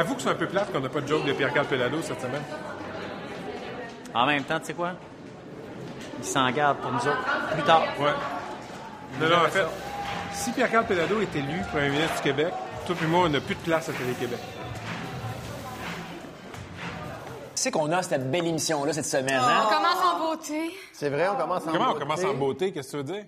Avoue que c'est un peu plate qu'on n'a pas de joke de Pierre-Carl Pelado cette semaine. En même temps, tu sais quoi? Il s'en garde pour nous autres. Plus tard. Ouais. Non, non, en fait, si Pierre-Carl Pelado est élu premier ministre du Québec, toi et moi, on n'a plus de place à Télé-Québec. C'est qu'on a cette belle émission-là cette semaine, hein? On commence en beauté. C'est vrai, on commence en Comment on beauté. commence en beauté? Qu'est-ce que tu veux dire?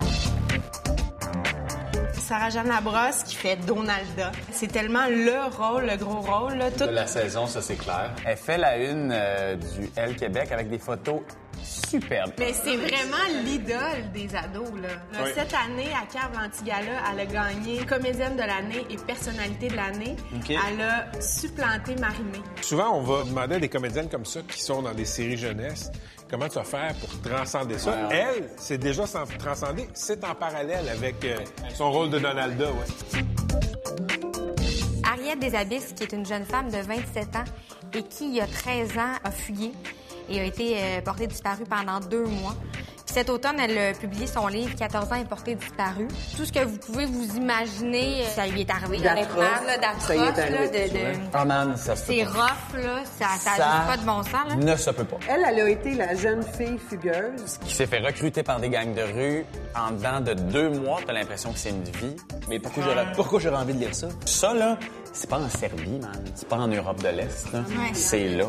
Sarah-Jeanne Labrosse qui fait Donalda. C'est tellement le rôle, le gros rôle. Là. Tout... de la saison, ça c'est clair. Elle fait la une euh, du Elle Québec avec des photos superbes. Mais c'est vraiment l'idole des ados. Là. Là, Oui. Cette année, à Cave Antigala, elle a gagné comédienne de l'année et personnalité de l'année. Elle a supplanté Marimé. Souvent, on va demander à des comédiennes comme ça qui sont dans des séries jeunesse comment tu vas faire pour transcender ça. Elle, c'est déjà sans transcender. C'est en parallèle avec euh, son rôle de Donalda. Ouais. Ariette Desabysses, qui est une jeune femme de 27 ans et qui, il y a 13 ans, a fuyé et a été euh, portée disparue pendant deux mois. Cet automne, elle a publié son livre 14 ans et portée disparue. Tout ce que vous pouvez vous imaginer, euh, ça lui est arrivé. D'atroce. C'est rough, là. Ça n'a pas de bon sens, là. Ne se peut pas. Elle, elle a été la jeune fille fugueuse. Qui s'est fait recruter par des gangs de rue en dedans de deux mois, t'as l'impression que c'est une vie. Mais pourquoi j'aurais, pourquoi j'aurais envie de lire ça? Ça, là, c'est pas en Serbie, man. C'est pas en Europe de l'Est, là. C'est là.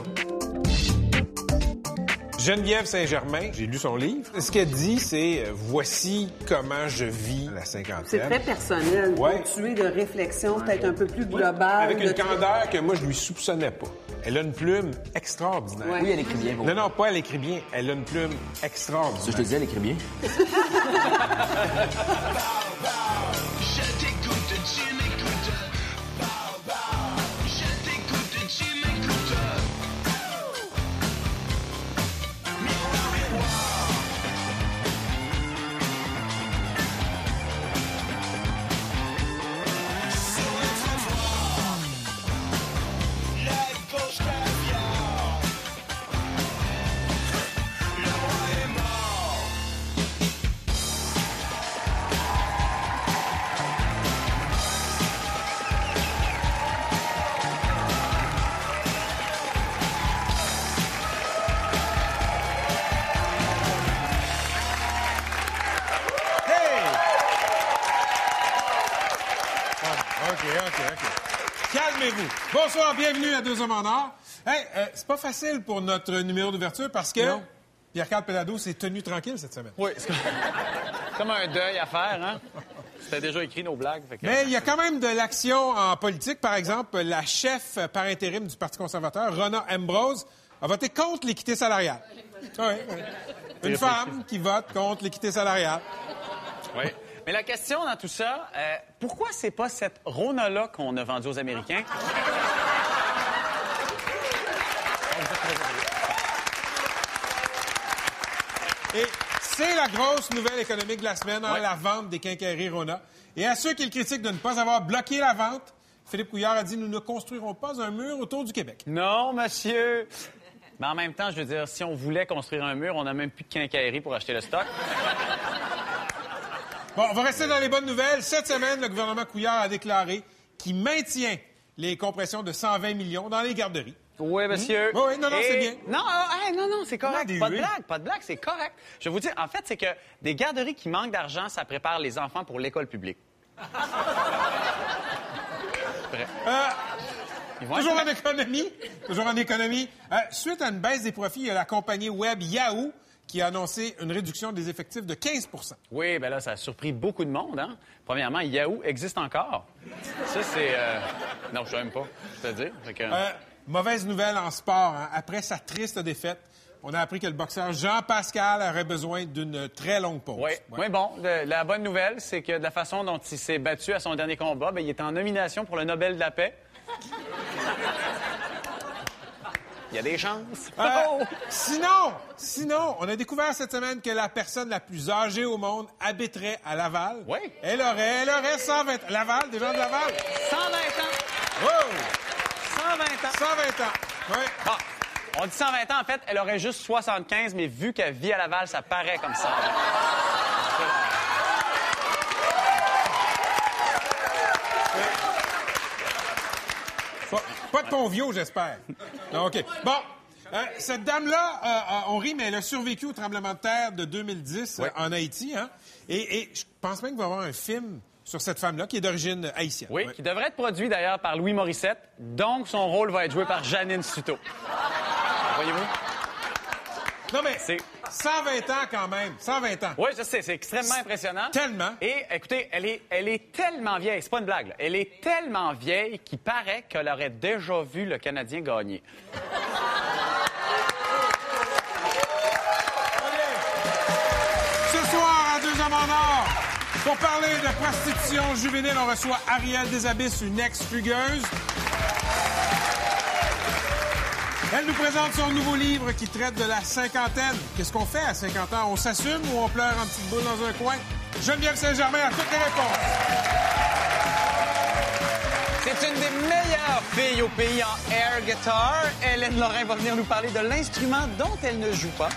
Geneviève Saint-Germain, j'ai lu son livre. Ce qu'elle dit, c'est euh, voici comment je vis la cinquantaine. C'est très personnel, Ouais. ponctué de réflexion peut-être un peu plus globale. Avec une candeur que moi, je lui soupçonnais pas. Elle a une plume extraordinaire. Ouais. Oui, elle écrit bien. Non, non, pas elle écrit bien. Elle a une plume Ça, extraordinaire. je te dis, elle écrit bien. à Deux Hommes en Or. Hey, euh, c'est pas facile pour notre numéro d'ouverture parce que Pierre-Carl Pelado s'est tenu tranquille cette semaine. Oui, c'est comme- un deuil à faire, hein? C'était déjà écrit nos blagues. fait que- Mais il y a quand même de l'action en politique. Par exemple, la chef par intérim du Parti conservateur, Rona Ambrose, a voté contre l'équité salariale. Oui, oui. Une femme qui vote contre l'équité salariale. Oui. Mais la question dans tout ça, euh, pourquoi c'est pas cette Rona-là qu'on a vendue aux Américains? Et c'est la grosse nouvelle économique de la semaine, hein, Ouais. la vente des quincailleries Rona. Et à ceux qui le critiquent de ne pas avoir bloqué la vente, Philippe Couillard a dit Nous ne construirons pas un mur autour du Québec. Non, monsieur! Mais en même temps, je veux dire, si on voulait construire un mur, on n'a même plus de quincaillerie pour acheter le stock. Bon, on va rester dans les bonnes nouvelles. Cette semaine, le gouvernement Couillard a déclaré qu'il maintient les compressions de 120 millions dans les garderies. Oui, monsieur. Oui, oui, non, non, Et- c'est bien. Non, hey, non, non, c'est correct. Non, pas de blague, pas de blague, c'est correct. Je vous dire, en fait, c'est que des garderies qui manquent d'argent, ça prépare les enfants pour l'école publique. Euh, Toujours en économie. Toujours en économie. Euh, suite à une baisse des profits, il y a la compagnie web Yahoo qui a annoncé une réduction des effectifs de 15% Oui, ben là, ça a surpris beaucoup de monde, hein. Premièrement, Yahoo existe encore. Ça, c'est... euh, Non, je sais même pas, je te dire. Que- Euh, mauvaise nouvelle en sport. hein. Après sa triste défaite, on a appris que le boxeur Jean Pascal aurait besoin d'une très longue pause. Oui, Ouais. oui, bon, la bonne nouvelle, c'est que de la façon dont il s'est battu à son dernier combat, ben, il est en nomination pour le Nobel de la paix. Il y a des chances. Euh, Oh! Sinon, sinon, on a découvert cette semaine que la personne la plus âgée au monde habiterait à Laval. Oui. Elle aurait, elle aurait 120 Laval, des gens de Laval. 120 ans! Wow! 120 ans! 120 ans. Oui. Bon, on dit 120 ans, en fait, elle aurait juste 75, mais vu qu'elle vit à Laval, ça paraît comme ça. Pas de conviaux, j'espère. Non, OK. Bon. euh, cette dame-là, euh, euh, on rit, mais elle a survécu au tremblement de terre de 2010 euh, en Haïti. Hein? Et, et je pense même qu'il va y avoir un film sur cette femme-là qui est d'origine haïtienne. Oui, qui devrait être produit d'ailleurs par Louis Morissette. Donc, son rôle va être joué par Janine Suto. Voyez-vous? Non, mais C'est- 120 ans quand même. 120 ans. Oui, je sais, c'est extrêmement impressionnant. Tellement. Et écoutez, elle est, elle est tellement vieille, c'est pas une blague, là. elle est tellement vieille qu'il paraît qu'elle aurait déjà vu le Canadien gagner. Ce soir, à Deux Hommes en Or, pour parler de prostitution juvénile, on reçoit Ariel Desabisses, une ex-fugueuse. Elle nous présente son nouveau livre qui traite de la cinquantaine. Qu'est-ce qu'on fait à 50 ans? On s'assume ou on pleure en petite boule dans un coin? Geneviève Saint-Germain a toutes les réponses. C'est une des meilleures filles au pays en air guitar. Hélène Lorrain va venir nous parler de l'instrument dont elle ne joue pas.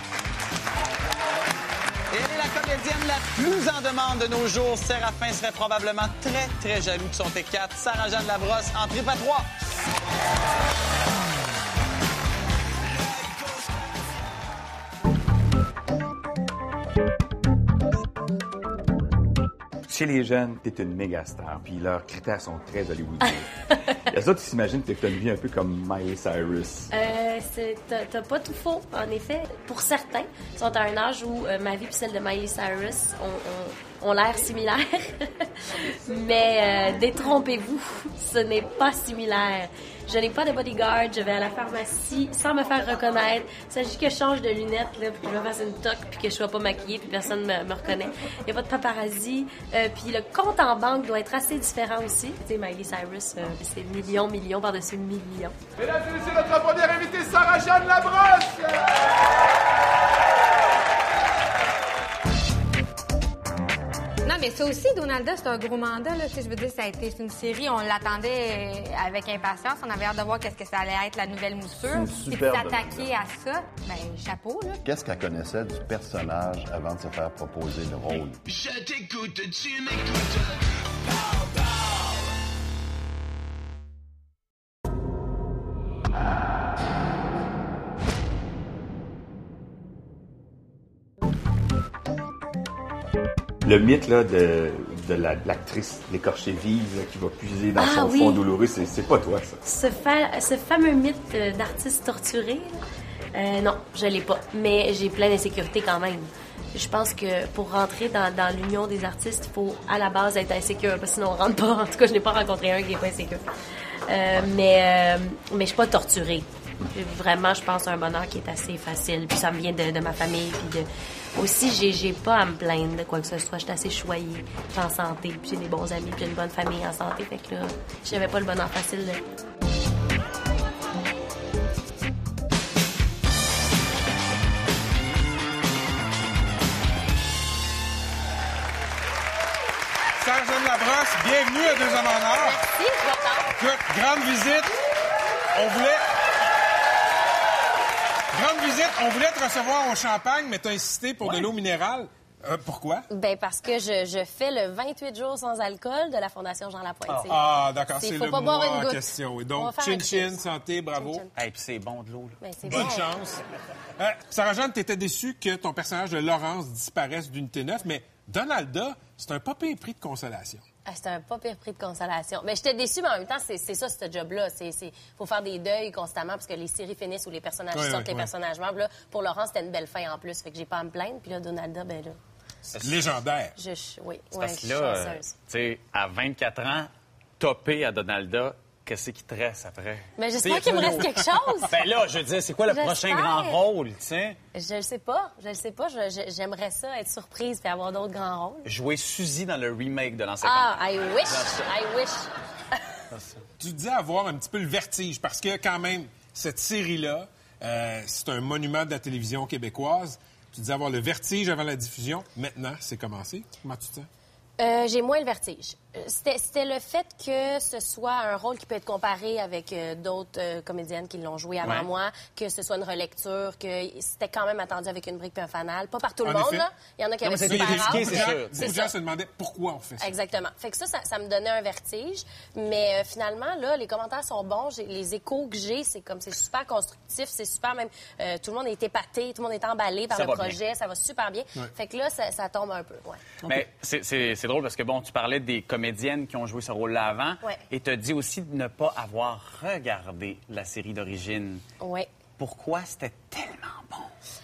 La plus en demande de nos jours. Séraphin serait probablement très, très jaloux de son T4. Sarah-Jeanne Labrosse en trip à trois. Chez les jeunes, t'es une méga star, puis leurs critères sont très hollywoodiens. Les autres, ils s'imaginent que t'as une vie un peu comme Miley Cyrus. Euh, t'as t'as pas tout faux, en effet. Pour certains, ils sont à un âge où euh, ma vie et celle de Miley Cyrus ont, ont- ont l'air similaires. Mais euh, détrompez-vous, ce n'est pas similaire. Je n'ai pas de bodyguard, je vais à la pharmacie sans me faire reconnaître. Il s'agit que je change de lunettes, là, puis que je me fasse une toque, puis que je sois pas maquillée, puis personne me, me reconnaît. Il n'y a pas de paparazzi. Euh, puis le compte en banque doit être assez différent aussi. Tu sais, Miley Cyrus, euh, c'est millions, millions par-dessus millions. Mesdames et messieurs, notre première invitée, Sarah-Jeanne Labrosse! Non, mais ça aussi, Donalda, c'est un gros mandat. Là. Je veux dire, ça a été une série, on l'attendait euh, avec impatience. On avait hâte de voir qu'est-ce que ça allait être, la nouvelle moussure. Superbe s'attaquer à ça, ben chapeau, là. Qu'est-ce qu'elle connaissait du personnage avant de se faire proposer le rôle? Je t'écoute, tu m'écoutes. Le mythe là, de, de la- l'actrice, l'écorchée vive, là, qui va puiser dans Ah, son oui. fond douloureux, c'est pas toi, ça. Ce, fa- ce fameux mythe euh, d'artiste torturé, euh, non, je l'ai pas. Mais j'ai plein d'insécurité quand même. Je pense que pour rentrer dans, dans l'union des artistes, il faut à la base être insécure, parce que sinon on rentre pas. En tout cas, je n'ai pas rencontré un qui n'est pas insécure. Euh, mais, euh, mais je suis pas torturée. Vraiment, je pense à un bonheur qui est assez facile. Puis ça me vient de, de ma famille. Puis de... aussi, j'ai, j'ai pas à me plaindre de quoi que ce soit. Je suis assez choyée. Je suis en santé. Puis j'ai des bons amis. Puis j'ai une bonne famille en santé. Fait que là, j'avais pas le bonheur facile. là. Labrosse, bienvenue à Deux Hommes en Or. Merci, je. Écoute, grande visite. On voulait... Visite. On voulait te recevoir au champagne, mais t'as insisté pour de l'eau minérale. Euh, pourquoi? Ben parce que je, je fais le 28 jours sans alcool de la Fondation Jean Lapointe. C'est- Ah, d'accord, c'est- le pas boire mois une goutte. question. oui. On Donc, va faire chin un chin, quiz. santé, bravo. Chin, chin. Et puis c'est bon de l'eau. Ben, Bonne bon. chance. Euh, Sarah-Jeanne, t'étais déçue que ton personnage de Laurence disparaisse d'Unité 9, mais Donalda, c'est un pas pire prix de consolation. Ah, C'était un pas pire prix de consolation. Mais j'étais déçue, mais en même temps, c'est c'est ça, ce job-là. Il faut faire des deuils constamment parce que les séries finissent où les personnages sortent, les personnages meurent. Là, pour Laurent, c'était une belle fin en plus. Fait que j'ai pas à me plaindre. Puis là, Donalda, ben là, Légendaire. je, oui, C'est ouais, parce que là, euh, chanceuse. tu sais, à 24 ans, topé à Donalda, qu'est-ce qui te reste après? Mais j'espère qu'il me reste quelque chose. Ben là, je veux dire, c'est quoi le prochain grand rôle, tu sais? Je le sais pas. Je le sais pas. J'aimerais ça, être surprise et avoir d'autres grands rôles. Jouer Suzy dans le remake de l'ancien Ah, I wish. I wish. Tu disais avoir un petit peu le vertige parce que quand même, cette série-là, euh, c'est un monument de la télévision québécoise. Tu disais avoir le vertige avant la diffusion. Maintenant, c'est commencé. Comment tu te sens? Euh, j'ai moins le vertige. C'était le fait que ce soit un rôle qui peut être comparé avec euh, d'autres euh, comédiennes qui l'ont joué avant Ouais. moi, que ce soit une relecture, que c'était quand même attendu avec une brique et un fanal. Pas par tout le En monde, effet. là. Il y en a qui Non, avaient c'est super risqué, Beaucoup de gens se demandaient pourquoi on fait ça. Exactement. Fait que ça, ça, ça me donnait un vertige. Mais euh, finalement, là, les commentaires sont bons. Les échos que j'ai, c'est comme c'est super constructif, c'est super même. euh, tout le monde est épaté, tout le monde est emballé par Ça le va bien. projet, ça va super bien. Ouais. Fait que là, ça, ça tombe un peu. Ouais. Mais c'est- c'est drôle parce que, bon, tu parlais des comédiennes qui ont joué ce rôle-là avant Ouais. et tu as dit aussi de ne pas avoir regardé la série d'origine. Ouais. Pourquoi c'était tellement bon?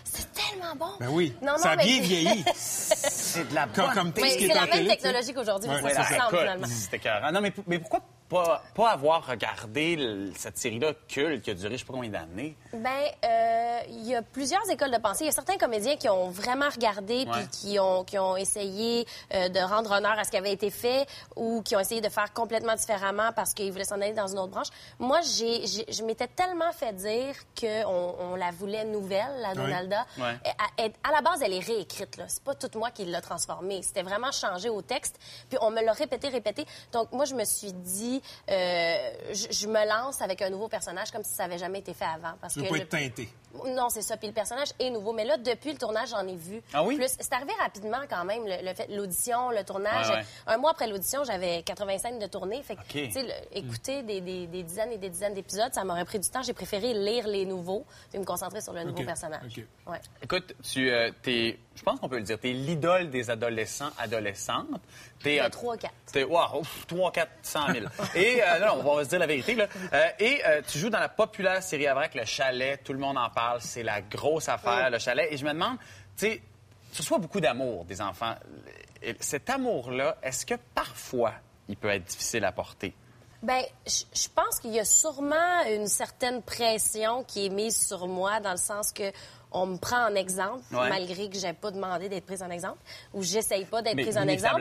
C'est tellement bon. Ben oui, Non, non, ça a mais- bien vieilli. C'est de la Comme- bonne comme tout Mais ce qui c'est est la en même télé, technologie qu'aujourd'hui, mais Ouais, ça se ressemble finalement. C'était écœurant. Non, mais, mais pourquoi pas, pas avoir regardé le- cette série-là culte qui a duré je sais pas combien d'années? Ben, euh, il y a plusieurs écoles de pensée. Il y a certains comédiens qui ont vraiment regardé puis qui ont, qui ont essayé euh, de rendre honneur à ce qui avait été fait ou qui ont essayé de faire complètement différemment parce qu'ils voulaient s'en aller dans une autre branche. Moi, j'ai, je m'étais tellement fait dire qu'on on la voulait nouvelle, la Oui. Donalda. Ouais. À, à- à la base, elle est réécrite. Là. C'est pas tout moi qui l'a transformée. C'était vraiment changé au texte. Puis on me l'a répété, répété. Donc moi, je me suis dit, euh, je, je me lance avec un nouveau personnage comme si ça avait jamais été fait avant. Parce Tu veux que pas le- être teinté. non, c'est ça. Puis le personnage est nouveau. Mais là, depuis le tournage, j'en ai vu Ah oui? plus. C'est arrivé rapidement quand même, le, le fait, l'audition, le tournage. Ouais, ouais. Un mois après l'audition, j'avais 80 scènes de tournée. Fait que, OK. tu sais, le- écouter des, des- des dizaines et des dizaines d'épisodes, ça m'aurait pris du temps. J'ai préféré lire les nouveaux puis me concentrer sur le nouveau OK. personnage. Ouais. Écoute, tu, euh, t'es, je pense qu'on peut le dire, t'es l'idole des adolescents, adolescentes. T'es, Le euh, 3-4. T'es, wow, ouf, 3, 4, 100 000. Et, euh, non, on va se dire la vérité, là. Euh, et euh, tu joues dans la populaire série avec Le Chalet. Tout le monde en parle. C'est la grosse affaire. Le Chalet. Et je me demande, tu sais, tu reçois beaucoup d'amour des enfants. Et Cet amour-là, est-ce que parfois, il peut être difficile à porter? Je je pense qu'il y a sûrement une certaine pression qui est mise sur moi dans le sens que on me prend en exemple, Ouais. malgré que j'ai pas demandé d'être prise en exemple, ou j'essaye pas d'être prise en exemple.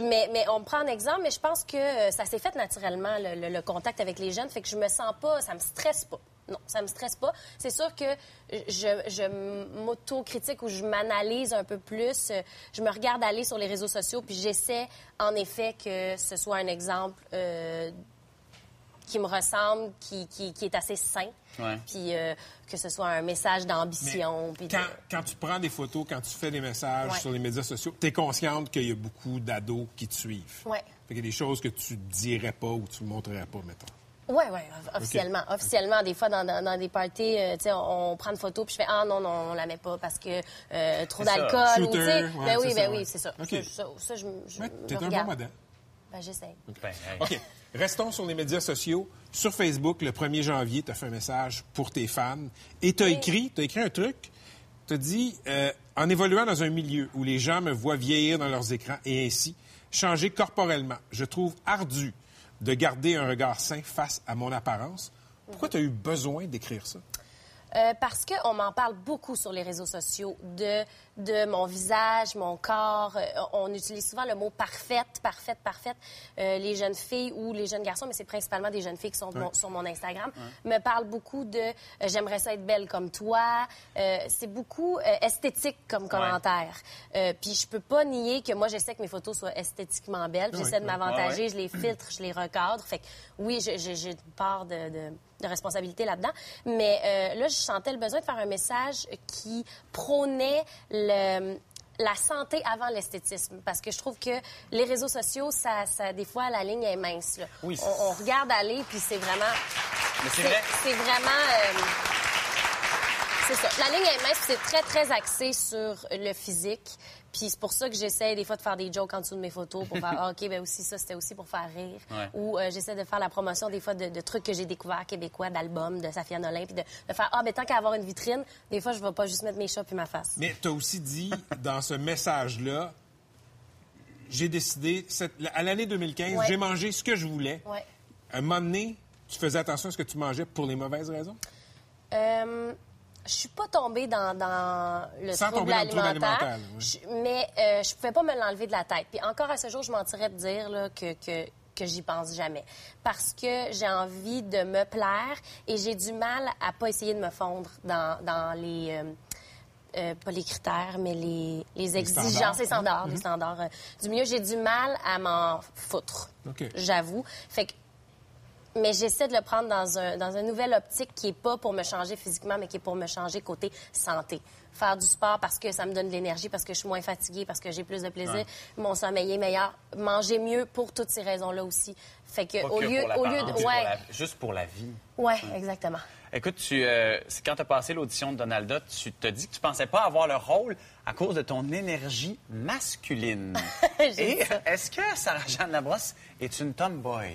Mais, mais on me prend en exemple, mais je pense que euh, ça s'est fait naturellement, le, le- le contact avec les jeunes, fait que je me sens pas, ça me stresse pas. Non, ça me stresse pas. C'est sûr que je, je m'auto-critique ou je m'analyse un peu plus. Euh, Je me regarde aller sur les réseaux sociaux, puis j'essaie, en effet, que ce soit un exemple euh, qui me ressemble, qui, qui- qui est assez sain, Ouais. puis euh, que ce soit un message d'ambition. de- Quand, tu prends des photos, quand tu fais des messages Ouais. sur les médias sociaux, tu es consciente qu'il y a beaucoup d'ados qui te suivent. Ouais. Fait qu'il y a des choses que tu dirais pas ou tu montrerais pas, mettons. Oui, oui, officiellement. Officiellement, des fois, dans, dans- dans des parties, euh, tu sais, on, on prend une photo, puis je fais Ah non, non, on la met pas parce que euh, trop d'alcool. ou, tu sais, Shooter, ouais, ben oui, c'est ben ça, oui, ouais. c'est ça. OK. Ça, ça, ça, je, je t'es un bon modèle. Ben, j'essaie. OK. Restons sur les médias sociaux. Sur Facebook, le 1er janvier, tu as fait un message pour tes fans et tu as écrit, t'as écrit un truc. Tu as dit euh, En évoluant dans un milieu où les gens me voient vieillir dans leurs écrans et ainsi changer corporellement, je trouve ardu de garder un regard sain face à mon apparence. Pourquoi tu as eu besoin d'écrire ça? Euh, parce qu'on m'en parle beaucoup sur les réseaux sociaux de, de mon visage, mon corps. Euh, on utilise souvent le mot parfaite, parfaite, parfaite. Euh, les jeunes filles ou les jeunes garçons, mais c'est principalement des jeunes filles qui sont mon- sur mon Instagram, me parlent beaucoup de euh, j'aimerais ça être belle comme toi. C'est beaucoup esthétique comme commentaire. Puis je peux pas nier que moi, j'essaie que mes photos soient esthétiquement belles. Ouais, J'essaie de m'avantager, je les filtre, je les recadre. Fait que oui, j'ai une part de, de- de responsabilité là-dedans. Mais euh, là, je sentais le besoin de faire un message qui prônait le la santé avant l'esthétisme. Parce que je trouve que les réseaux sociaux, ça, ça des fois, la ligne est mince. là. Oui. On, on regarde aller, puis c'est vraiment... C'est vrai. C'est vraiment... euh, c'est ça. La ligne est mince, c'est très, très axé sur le physique. Puis c'est pour ça que j'essaie des fois de faire des jokes en dessous de mes photos pour faire, ah, OK, ben aussi, ça, c'était aussi pour faire rire. Ouais. Ou euh, j'essaie de faire la promotion des fois de, de trucs que j'ai découverts québécois, d'albums, de Safia Nolin, puis de, de faire, ah, ben tant qu'à avoir une vitrine, des fois, je vais pas juste mettre mes chats puis ma face. Mais tu as aussi dit dans ce message-là, j'ai décidé, cette- à l'année 2015, Ouais. j'ai mangé ce que je voulais. Ouais. Un moment donné, tu faisais attention à ce que tu mangeais pour les mauvaises raisons? Euh, je suis pas tombée dans, dans le Sans trouble dans le alimentaire, oui. Je- mais euh, je pouvais pas me l'enlever de la tête. Puis encore à ce jour, je mentirais de dire là, que, que, que j'y pense jamais. Parce que j'ai envie de me plaire et j'ai du mal à pas essayer de me fondre dans, dans les... euh, euh, pas les critères, mais les, les standards. exigences, les standards, les Mhm. standards euh, du milieu. J'ai du mal à m'en foutre, j'avoue. Fait que mais j'essaie de le prendre dans un, dans un nouvel optique qui est pas pour me changer physiquement, mais qui est pour me changer côté santé. Faire du sport parce que ça me donne de l'énergie, parce que je suis moins fatiguée, parce que j'ai plus de plaisir, Ouais. mon sommeil est meilleur, manger mieux pour toutes ces raisons-là aussi. Fait que au que lieu, pour au lieu de, pour ouais, la- juste pour la vie. ouais, exactement. Écoute, tu, euh, quand tu as passé l'audition de Donalda, tu te dis que tu pensais pas avoir le rôle à cause de ton énergie masculine. Et est-ce que Sarah-Jeanne Labrosse est une tomboy?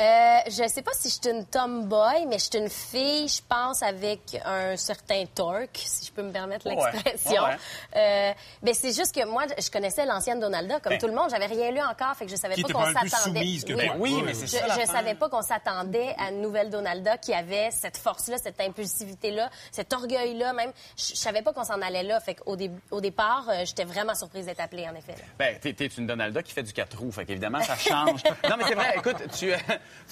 Euh, je sais pas si je suis une tomboy, mais je suis une fille, je pense, avec un certain torque, si je peux me permettre Ouais, l'expression. ouais. Euh, ben, c'est juste que moi, je connaissais l'ancienne Donalda, comme Ben. tout le monde. J'avais rien lu encore, fait que je savais Qui pas qu'on s'attendait. oui, toi. Oui, mais c'est je, ça, je savais pas qu'on s'attendait à une nouvelle Donalda qui avait cette force-là, cette impulsivité-là, cet orgueil-là, même. Je, je savais pas qu'on s'en allait là. Fait qu'au dé- au départ, euh, j'étais vraiment surprise d'être appelée, en effet. Ben, t'es, une Donalda qui fait du 4 roues, fait qu'évidemment, ça change. non, mais c'est vrai, écoute, tu, euh,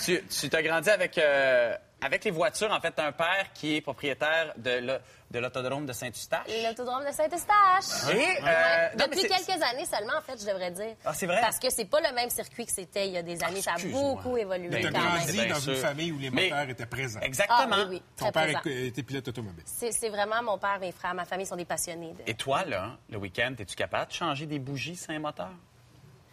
tu, tu t'as grandi avec, euh, avec les voitures. En fait, t'as un père qui est propriétaire de, le- de l'autodrome de Saint-Eustache. L'autodrome de Saint-Eustache. Et, euh, Ouais. non, mais Depuis c'est- quelques années seulement, en fait, je devrais dire. Ah, c'est vrai? Parce que c'est pas le même circuit que c'était il y a des années. ça a beaucoup évolué Tu as quand oui, même. grandi dans une famille où les Mais- moteurs étaient présents. Exactement. Ah, oui, oui, Ton père présent. était pilote automobile. C'est c'est vraiment mon père, mes frères, ma famille sont des passionnés. de- Et toi, là, le week-end, es-tu capable de changer des bougies sans moteur?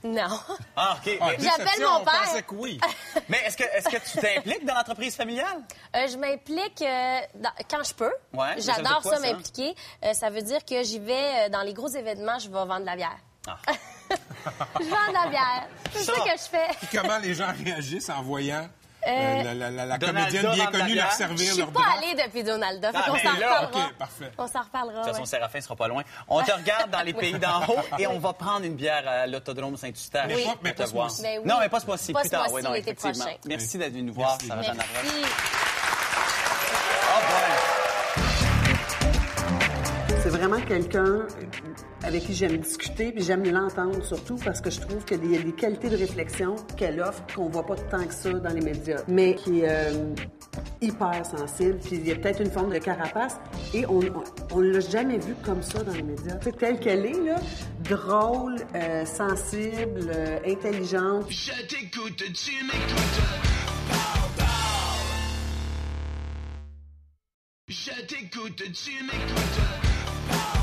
Non. Ah, OK. Ah, J'appelle mon on père. pensait que oui. mais est-ce que, est-ce que tu t'impliques dans l'entreprise familiale? Euh, je m'implique euh, quand je peux. Ouais, J'adore ça, ça? m'impliquer. Euh, ça veut dire que j'y vais euh, dans les gros événements, je vais vendre de la bière. Ah. je vends de la bière. C'est ça, Ça. que je fais. Puis comment les gens réagissent en voyant Euh, euh, la, la- la- la Donalda comédienne bien connue leur bière. Je servir suis leur pas allée depuis Donalda. Fait Ah, s'en reparlera. Parfait. On s'en reparlera. De toute façon, ouais. Séraphin sera pas loin. On te regarde dans les pays d'en haut et on va prendre une bière à l'autodrome Saint-Eustache. Mais pas- mais pour te pas ce voir. oui. Non, mais pas ce mois-ci. Plus tard, oui, non, effectivement. prochain. Merci d'être venu nous voir, Labrosse. Merci. Ah. C'est vraiment quelqu'un avec qui j'aime discuter, puis j'aime l'entendre surtout parce que je trouve qu'il y a des qualités de réflexion qu'elle offre qu'on voit pas tant que ça dans les médias, mais qui est euh, hyper sensible, puis il y a peut-être une forme de carapace, et on, on l'a jamais vu comme ça dans les médias. Telle qu'elle est, là, drôle, euh, sensible, euh, intelligente. Je t'écoute, tu m'écoutes. Je t'écoute, tu m'écoutes.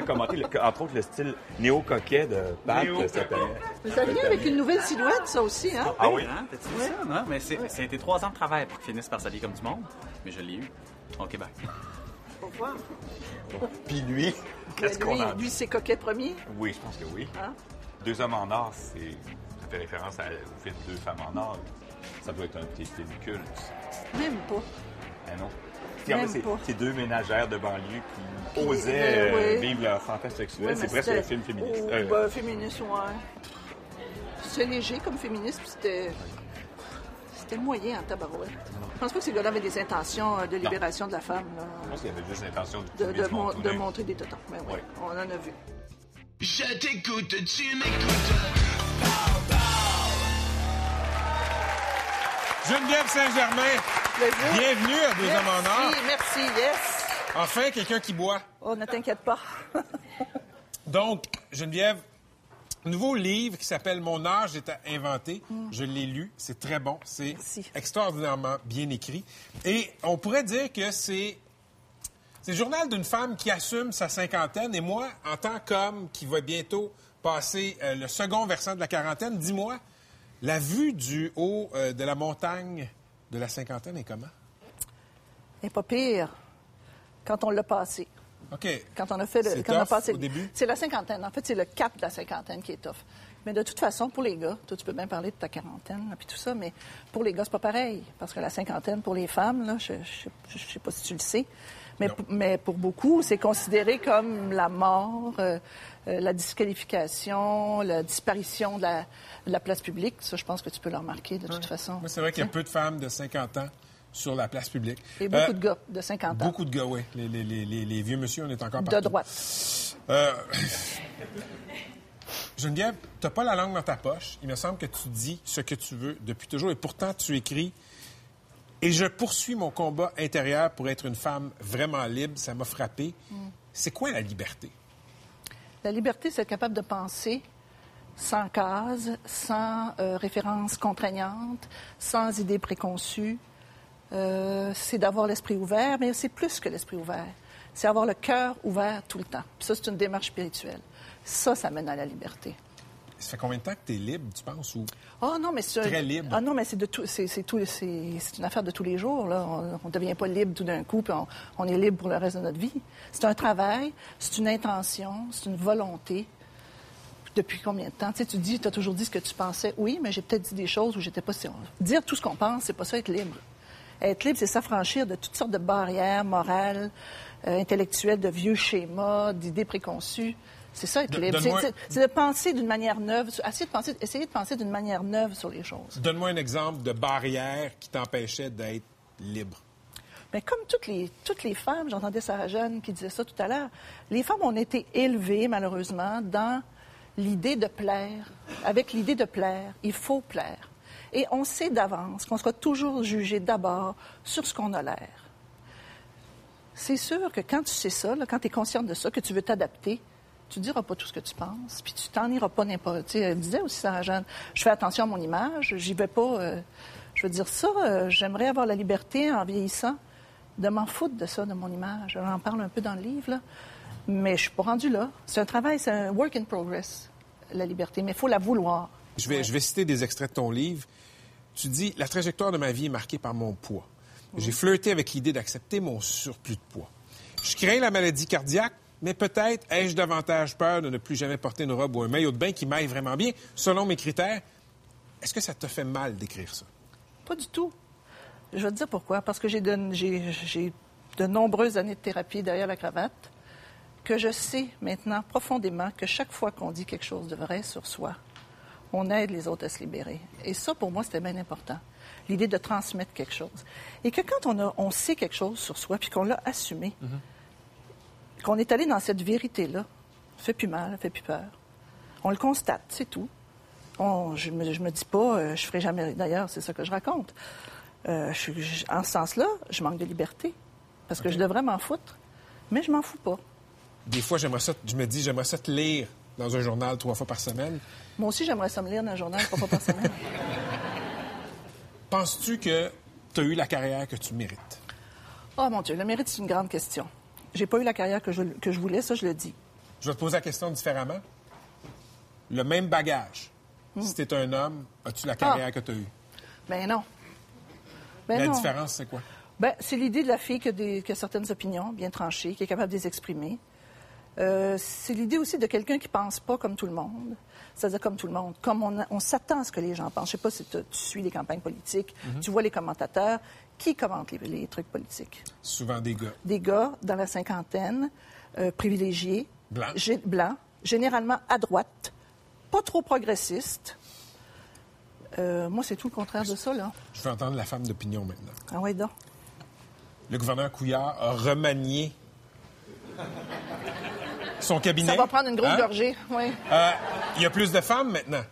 Pouvais commenter, le- entre autres, le style néo-coquet de Pat Néo. cette année. Ça vient avec une nouvelle silhouette, ça aussi, hein? Ah oui? Hein, T'as-tu vu ça? Non, mais c'est- ça a été trois ans de travail pour qu'ils finissent par s'habiller comme du monde. Mais je l'ai eu au Québec. Pourquoi? Puis lui, qu'est-ce qu'on dit? lui c'est coquet premier? Oui, je pense que oui. Hein? Deux hommes en or, c'est... ça fait référence à- au film Deux femmes en or. Ça doit être un petit film culte. Même pas. Ah non? Puis en Même fait, c'est- deux ménagères de banlieue qui Qui- osaient euh, euh, oui. vivre leur fantasme sexuel. Ouais, c'est presque un film féministe. Oh, Euh, ben, féministe, ouais. C'est léger comme féministe, puis c'était. C'était moyen en tabarouette. Je pense pas que ces gars-là avaient des intentions euh, de libération de la femme, là, je pense qu'il y avait juste l'intention de, de, mon- montrer des tontons. Ben oui, Ouais. on en a vu. Je t'écoute, tu m'écoutes. Geneviève Saint-Germain, bienvenue à Deux hommes en or. Merci, merci, yes. Enfin, quelqu'un qui boit. Oh, ne t'inquiète pas. Donc, Geneviève, nouveau livre qui s'appelle Mon âge est à inventer. Je l'ai lu. C'est très bon. C'est extraordinairement bien écrit. Et on pourrait dire que c'est. C'est le journal d'une femme qui assume sa cinquantaine. Et moi, en tant qu'homme qui va bientôt passer euh, le second versant de la quarantaine, dis-moi, la vue du haut euh, de la montagne de la cinquantaine est comment? Et pas pire quand on l'a passé. OK. Quand on a fait le, C'est quand on a passé, au début? c'est la cinquantaine. En fait, c'est le cap de la cinquantaine qui est tough. Mais de toute façon, pour les gars, toi, tu peux bien parler de ta quarantaine, là, puis tout ça, mais pour les gars, c'est pas pareil. Parce que la cinquantaine, pour les femmes, là, je, je, je sais pas si tu le sais, mais, pour- mais pour beaucoup, c'est considéré comme la mort, euh, euh, la disqualification, la disparition de la, de la place publique. Ça, je pense que tu peux le remarquer de toute façon. Moi, c'est vrai qu'il y a peu de femmes de 50 ans sur la place publique. Et beaucoup Euh, de gars de 50 ans. Beaucoup de gars, oui. Les, les- les- les- les vieux monsieur, on est encore De partout. droite. Euh, Geneviève, tu n'as pas la langue dans ta poche. Il me semble que tu dis ce que tu veux depuis toujours et pourtant tu écris Et je poursuis mon combat intérieur pour être une femme vraiment libre. Ça m'a frappé. C'est quoi la liberté? La liberté, c'est être capable de penser sans case, sans euh, références contraignantes, sans idées préconçues. Euh, c'est d'avoir l'esprit ouvert, mais c'est plus que l'esprit ouvert. C'est avoir le cœur ouvert tout le temps. Puis ça, c'est une démarche spirituelle. Ça, ça mène à la liberté. Ça fait combien de temps que tu es libre, tu penses? Ou... Oh non, mais c'est Très libre. Ah non, mais c'est de tout, c'est, c'est tout, c'est, c'est une affaire de tous les jours. Là. On ne devient pas libre tout d'un coup, puis on, on est libre pour le reste de notre vie. C'est un travail, c'est une intention, c'est une volonté. Depuis combien de temps? Tu sais, tu dis, tu as toujours dit ce que tu pensais. Oui, mais j'ai peut-être dit des choses où j'étais pas sûre. Dire tout ce qu'on pense, c'est pas ça être libre. Être libre, c'est s'affranchir de toutes sortes de barrières morales, euh, intellectuelles, de vieux schémas, d'idées préconçues. C'est ça être De- libre. donne-moi- C'est, de penser d'une manière neuve, essayer de penser, essayer de penser d'une manière neuve sur les choses. Donne-moi un exemple de barrière qui t'empêchait d'être libre. Mais comme toutes les, toutes les femmes, j'entendais Sarah Jeanne qui disait ça tout à l'heure, les femmes ont été élevées, malheureusement, dans l'idée de plaire. Avec l'idée de plaire, il faut plaire. Et on sait d'avance qu'on sera toujours jugé d'abord sur ce qu'on a l'air. C'est sûr que quand tu sais ça, là, quand tu es consciente de ça, que tu veux t'adapter, tu ne diras pas tout ce que tu penses, puis tu t'en iras pas n'importe. Tu sais, elle disait aussi, Sarah Jeanne, je fais attention à mon image, j'y vais pas. euh, je veux dire ça, euh, j'aimerais avoir la liberté en vieillissant de m'en foutre de ça, de mon image. On en parle un peu dans le livre, là. mais je suis pas rendue là. C'est un travail, c'est un work in progress, la liberté, mais il faut la vouloir. Je vais, je vais citer des extraits de ton livre. Tu dis La trajectoire de ma vie est marquée par mon poids. J'ai flirté avec l'idée d'accepter mon surplus de poids. Je crains la maladie cardiaque, mais peut-être ai-je davantage peur de ne plus jamais porter une robe ou un maillot de bain qui m'aille vraiment bien, selon mes critères. Est-ce que ça te fait mal d'écrire ça? Pas du tout. Je vais te dire pourquoi. Parce que j'ai de, de nombreuses années de thérapie derrière la cravate, que je sais maintenant profondément que chaque fois qu'on dit quelque chose de vrai sur soi, on aide les autres à se libérer. Et ça, pour moi, c'était bien important. L'idée de transmettre quelque chose. Et que quand on, a, on sait quelque chose sur soi, puis qu'on l'a assumé, qu'on est allé dans cette vérité-là, ça fait plus mal, ça fait plus peur. On le constate, c'est tout. On- je, me, je me dis pas, euh, je ferai jamais. D'ailleurs, c'est ça que je raconte. Euh, je suis- je- en ce sens-là, je manque de liberté. Parce que je devrais m'en foutre. Mais je m'en fous pas. Des fois, j'aimerais ça, je me dis, j'aimerais ça te lire dans un journal trois fois par semaine. Moi aussi, j'aimerais ça me lire dans un journal trois fois par semaine. Penses-tu que tu as eu la carrière que tu mérites? Oh mon Dieu, le mérite, c'est une grande question. J'ai pas eu la carrière que je, que je voulais, ça, je le dis. Je vais te poser la question différemment. Le même bagage. Hmm. Si tu es un homme, as-tu la carrière Ah. que tu as eue? Ben non. Ben la non. différence, c'est quoi? Ben, c'est l'idée de la fille qui a, des- qui a certaines opinions bien tranchées, qui est capable de les exprimer. Euh, c'est l'idée aussi de quelqu'un qui pense pas comme tout le monde, c'est-à-dire comme tout le monde, comme on, s'attend à ce que les gens pensent. Je sais pas si tu suis les campagnes politiques, Mhm. tu vois les commentateurs, qui commentent les, les trucs politiques? Souvent des gars. Des gars dans la cinquantaine, euh, privilégiés, Blancs. gé- blancs, généralement à droite, pas trop progressistes. Euh, moi, c'est tout le contraire de ça, là. Je veux entendre la femme d'opinion maintenant. Ah ouais, donc. Le gouverneur Couillard a remanié son cabinet. Ça va prendre une grosse Hein? gorgée, oui. Euh, Il y a plus de femmes maintenant.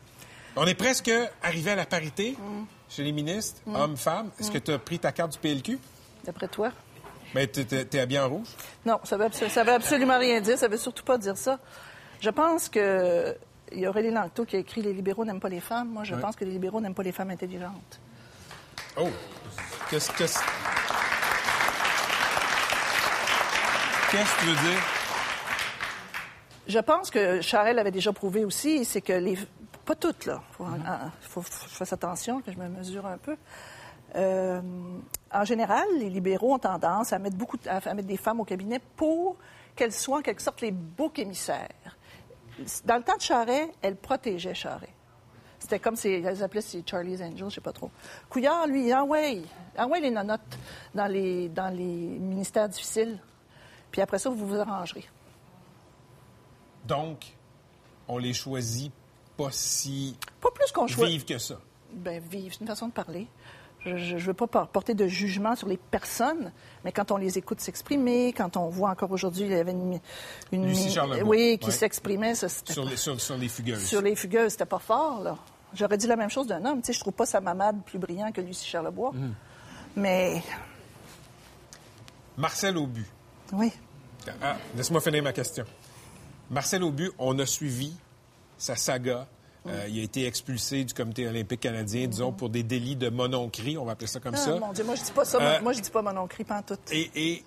On est presque arrivé à la parité Mm. Chez les ministres, hommes-femmes. Est-ce que tu as pris ta carte du PLQ? D'après toi? Ben, t'es- t'es t'es habillé en rouge. Non, ça veut, ça veut absolument rien dire. Ça veut surtout pas dire ça. Je pense que il y a Aurélie Langto qui a écrit Les libéraux n'aiment pas les femmes. Moi, je pense que les libéraux n'aiment pas les femmes intelligentes. Oh! Qu'est-ce que Qu'est-ce que tu veux dire? Je pense que Charel avait déjà prouvé aussi, c'est que les. Pas toutes, là. Il faut, faut- faut que je fasse attention, que je me mesure un peu. Euh, en général, les libéraux ont tendance à mettre, beaucoup, à mettre des femmes au cabinet pour qu'elles soient en quelque sorte les boucs émissaires. Dans le temps de Charest, elles protégeaient Charest. C'était comme si elles appelaient ces Charlie's Angels, je sais pas trop. Couillard, lui, ah ouais, ah ouais les nonotes dans les, dans les ministères difficiles. Puis après ça, vous vous arrangerez. Donc, on les choisit pas si Pas plus qu'on choisit. vives que ça. Ben, vivre, c'est une façon de parler. Je ne veux pas por- porter de jugement sur les personnes, mais quand on les écoute s'exprimer, quand on voit encore aujourd'hui, il y avait une... une Lucie Charlebois. Oui, qui Ouais. s'exprimait, Sur les, sur, sur les fugueuses. sur les fugueuses, c'était pas fort, là. J'aurais dit la même chose d'un homme. Tu sais, je trouve pas sa mamade plus brillant que Lucie Charlebois. Mm. Mais, Marcel Aubu. oui. Ah, laisse-moi finir ma question. Marcel Aubu, on a suivi sa saga. Euh, il a été expulsé du comité olympique canadien, disons, pour des délits de mononcerie, on va appeler ça comme Ah, ça. mon Dieu, moi, je dis pas ça. Euh, Moi, je dis pas mon nom cri tout. Et, et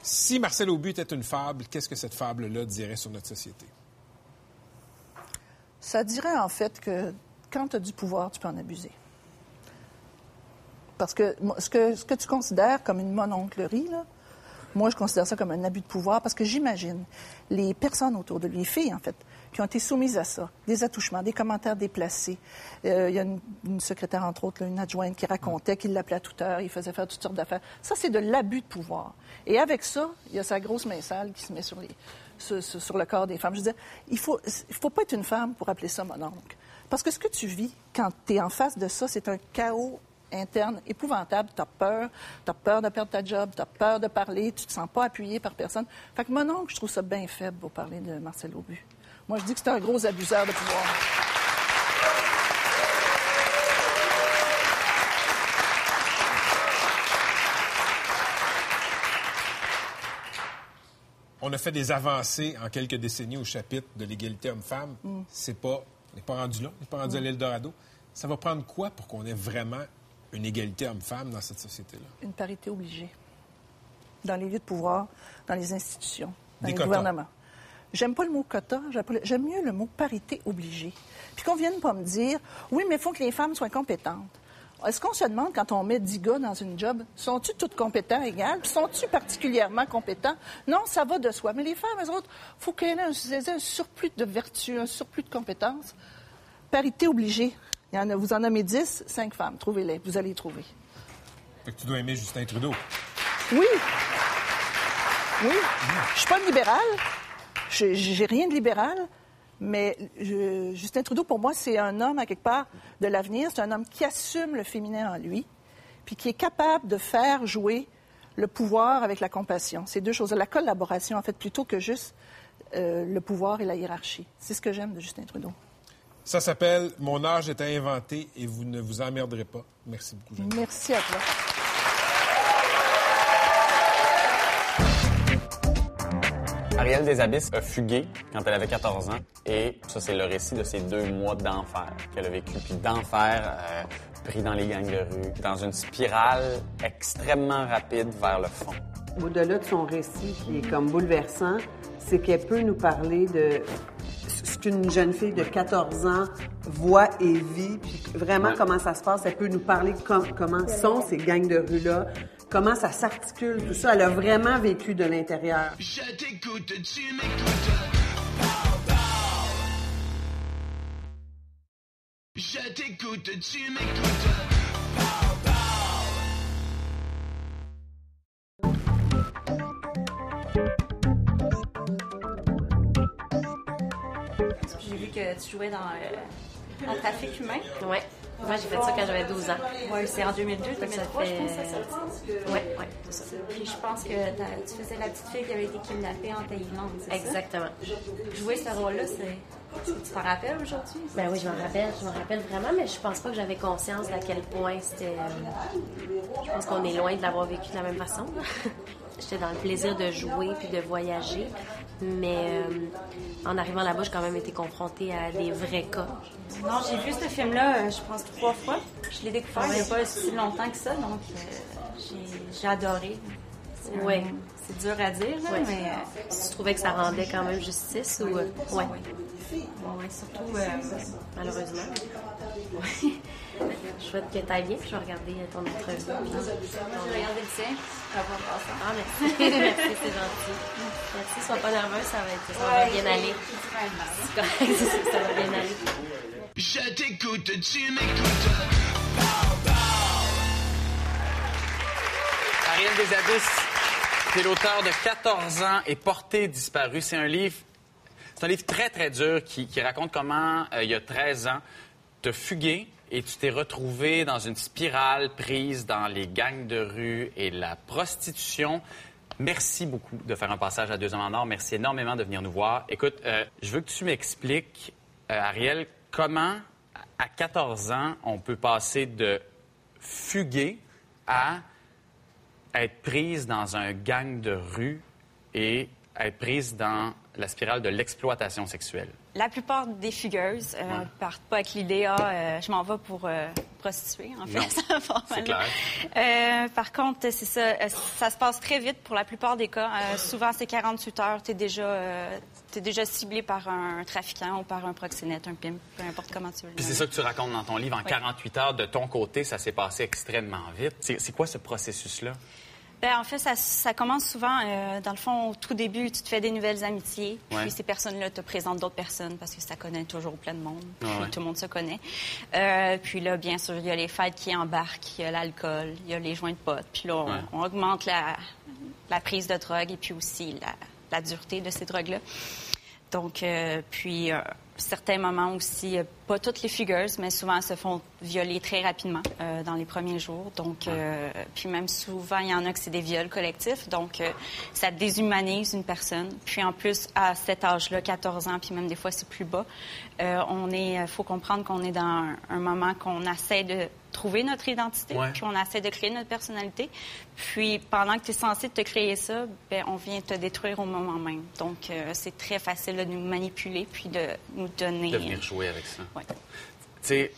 si Marcel Aubu était une fable, qu'est-ce que cette fable-là dirait sur notre société? Ça dirait en fait que quand tu as du pouvoir, tu peux en abuser. Parce que ce que, ce que tu considères comme une mononclerie, là, moi, je considère ça comme un abus de pouvoir parce que j'imagine les personnes autour de lui, les filles, en fait, qui ont été soumises à ça, des attouchements, des commentaires déplacés. Euh, il y a une, secrétaire, entre autres, une adjointe qui racontait qu'il l'appelait à toute heure, il faisait faire toutes sortes d'affaires. Ça, c'est de l'abus de pouvoir. Et avec ça, il y a sa grosse main sale qui se met sur, le corps des femmes. Je veux dire, il faut, il faut pas être une femme pour appeler ça mon oncle. Parce que ce que tu vis quand tu es en face de ça, c'est un chaos interne épouvantable. Tu as peur, tu as peur de perdre ta job, tu as peur de parler, tu te sens pas appuyé par personne. Fait que mon oncle, je trouve ça bien faible pour parler de Marcel Aubu. Moi, je dis que c'est un gros abuseur de pouvoir. On a fait des avancées en quelques décennies au chapitre de l'égalité homme-femme. Mm. C'est pas, on n'est pas rendu là, on n'est pas rendu à l'Eldorado. Ça va prendre quoi pour qu'on ait vraiment une égalité homme-femme dans cette société-là? Une parité obligée. Dans les lieux de pouvoir, dans les institutions, dans Des les quotas. gouvernements. J'aime pas le mot quota, j'aime mieux le mot parité obligée. Puis qu'on vienne pas me dire, oui, mais il faut que les femmes soient compétentes. Est-ce qu'on se demande, quand on met 10 gars dans une job, sont-ils tous compétents égales? Puis sont-ils particulièrement compétents? Non, ça va de soi. Mais les femmes, elles autres, il faut qu'elles aient un, un surplus de vertu, un surplus de compétences. Parité obligée. Il y en a, vous en nommez 10, 5 femmes. Trouvez-les. Vous allez les trouver. Fait que tu dois aimer Justin Trudeau. Oui. Oui. Je suis pas libérale. Je- J'ai rien de libéral. Mais je- Justin Trudeau, pour moi, c'est un homme, à quelque part, de l'avenir. C'est un homme qui assume le féminin en lui, puis qui est capable de faire jouer le pouvoir avec la compassion. Ces deux choses. La collaboration, en fait, plutôt que juste euh, le pouvoir et la hiérarchie. C'est ce que j'aime de Justin Trudeau. Ça s'appelle Mon âge est inventé et vous ne vous emmerderez pas. Merci beaucoup, Jeanne. Merci à toi. Ariel Desabysses a fugué quand elle avait 14 ans et ça, c'est le récit de ses deux mois d'enfer qu'elle a vécu. Puis d'enfer, euh, pris dans les gangs de rue, dans une spirale extrêmement rapide vers le fond. Au-delà de son récit qui est comme bouleversant, c'est qu'elle peut nous parler de ce qu'une jeune fille de 14 ans voit et vit, puis vraiment Ouais. comment ça se passe. Elle peut nous parler com- comment sont ces gangs de rue-là, comment ça s'articule, tout ça. Elle a vraiment vécu de l'intérieur. Je t'écoute, tu m'écoutes. Je t'écoute, tu m'écoutes. J'ai vu que tu jouais dans, euh, dans Trafic humain. Ouais. Moi, j'ai fait ça quand j'avais 12 ans. Ouais, c'est en 2002, Ça 2003, je fait- pense que ça c'est ça. Puis je pense que tu faisais la petite fille qui avait été kidnappée en Thaïlande, c'est ça? Exactement. Jouer ce rôle-là, c'est... Tu t'en rappelles aujourd'hui? Ben oui, je m'en rappelle, je m'en rappelle vraiment, mais je pense pas que j'avais conscience d'à quel point c'était. euh, je pense qu'on est loin de l'avoir vécu de la même façon. J'étais dans le plaisir de jouer puis de voyager, mais euh, en arrivant là-bas, j'ai quand même été confrontée à des vrais cas. Non, j'ai vu ce film-là, euh, je pense, trois fois. Je l'ai découvert il n'y a pas si longtemps que ça, donc euh, j'ai- adoré. Un- C'est dur à dire, là, Ouais. mais... euh, Tu trouvais que ça rendait quand même justice ou. euh, Ouais. Ouais, surtout... euh, Malheureusement. souhaite que tu ailles bien, puis je vais regarder ton entrevue. puis- J'ai regardé le tien. Ça va passer. Ah, merci. merci, c'est gentil. Merci, sois pas nerveuse, ça va, être, ça va Ouais, bien aller. C'est correct, c'est- ça va bien aller. Je t'écoute, tu m'écoutes. Ariel Desabysses, c'est l'auteur de 14 ans et porté disparu. C'est un livre, c'est un livre très, très dur qui, qui raconte comment, euh, il y a 13 ans, te fugué et tu t'es retrouvé dans une spirale prise dans les gangs de rue et la prostitution. Merci beaucoup de faire un passage à Deux hommes en or. Merci énormément de venir nous voir. Écoute, euh, je veux que tu m'expliques, euh, Ariel, comment, à 14 ans, on peut passer de fuguer à être prise dans un gang de rue et être prise dans la spirale de l'exploitation sexuelle? La plupart des fugueuses euh, Ouais. partent pas avec l'idée ah, euh, je m'en vais pour euh, prostituer, en fait. C'est clair. Euh, par contre, c'est ça. euh, ça se passe très vite pour la plupart des cas. Euh, souvent, c'est 48 heures. Tu es déjà, euh, t'es déjà ciblé par un trafiquant ou par un proxénète, un pimp, peu importe comment tu veux Puis c'est ça que tu racontes dans ton livre. En Oui. 48 heures, de ton côté, ça s'est passé extrêmement vite. C'est c'est quoi ce processus-là? Ben, en fait, ça, ça commence souvent, euh, dans le fond, au tout début, tu te fais des nouvelles amitiés, puis Ouais. ces personnes-là te présentent d'autres personnes parce que ça connaît toujours plein de monde, puis ouais. tout le monde se connaît. Euh, puis là, bien sûr, il y a les fêtes qui embarquent, il y a l'alcool, il y a les joints de potes, puis là, on, Ouais. on augmente la, la prise de drogue et puis aussi la, la dureté de ces drogues-là. Donc, euh, puis, certains moments aussi, euh, pas toutes les fugueuses, mais souvent elles se font violer très rapidement euh, dans les premiers jours. Donc, euh, puis même souvent, il y en a que c'est des viols collectifs. Donc, euh, ça déshumanise une personne. Puis en plus, à cet âge-là, 14 ans, puis même des fois c'est plus bas, on est, faut comprendre qu'on est dans un, un moment qu'on essaie de trouver notre identité, Ouais. puis on essaie de créer notre personnalité. Puis pendant que tu es censé te créer ça, ben, on vient te détruire au moment même. Donc euh, c'est très facile de nous manipuler puis de nous donner. De venir jouer avec ça. Ouais. Tu sais,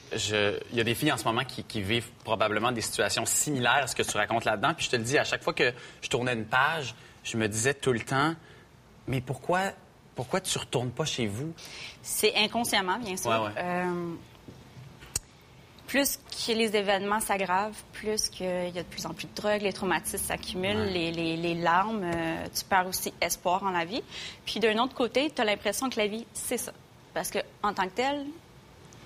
il y a des filles en ce moment qui, qui vivent probablement des situations similaires à ce que tu racontes là-dedans. Puis je te le dis, à chaque fois que je tournais une page, je me disais tout le temps, mais pourquoi, pourquoi tu retournes pas chez vous? C'est inconsciemment, bien sûr. Ouais, ouais. Euh, plus que les événements s'aggravent, plus qu'il y a de plus en plus de drogue, les traumatismes s'accumulent, Ouais. les, les- les larmes, euh, tu perds aussi espoir en la vie. Puis d'un autre côté, tu as l'impression que la vie, c'est ça. Parce que en tant que tel,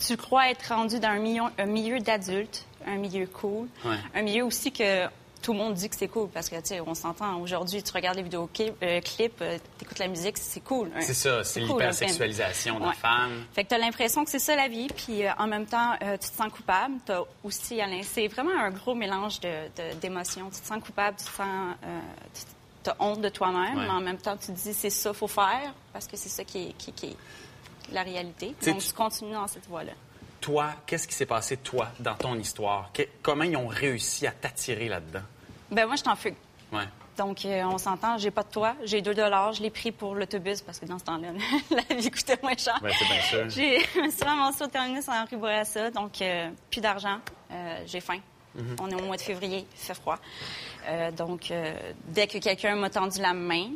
tu crois être rendu dans un milieu, un milieu d'adultes, un milieu cool, Ouais. un milieu aussi que tout le monde dit que c'est cool parce que, tu sais, on s'entend. Aujourd'hui, tu regardes les vidéos clips, euh, t'écoutes la musique, c'est cool. C'est ça, c'est cool, l'hypersexualisation de la Ouais. femme. Fait que tu as l'impression que c'est ça la vie, puis euh, en même temps, euh, tu te sens coupable. Tu aussi, Alain, c'est vraiment un gros mélange de- de- d'émotions. tu te sens coupable, tu te sens. tu as honte de toi-même, Ouais. mais en même temps, tu te dis c'est ça, faut faire, parce que c'est ça qui est, qui- qui est la réalité. Donc, tu continues dans cette voie-là. Toi, qu'est-ce qui s'est passé, toi, dans ton histoire? Que- comment ils ont réussi à t'attirer là-dedans? Ben moi, je t'en fugue. Ouais. Donc, euh, on s'entend, j'ai pas de toit, j'ai 2 dollars, je l'ai pris pour l'autobus parce que dans ce temps-là, la vie coûtait moins cher. Ben, c'est bien sûr. J'ai je me suis ramassée au terminus en rue Bourassa, donc euh, plus d'argent, euh, j'ai faim. Mhm. On est au mois de février, il fait froid. Euh, donc, euh, dès que quelqu'un m'a tendu la main,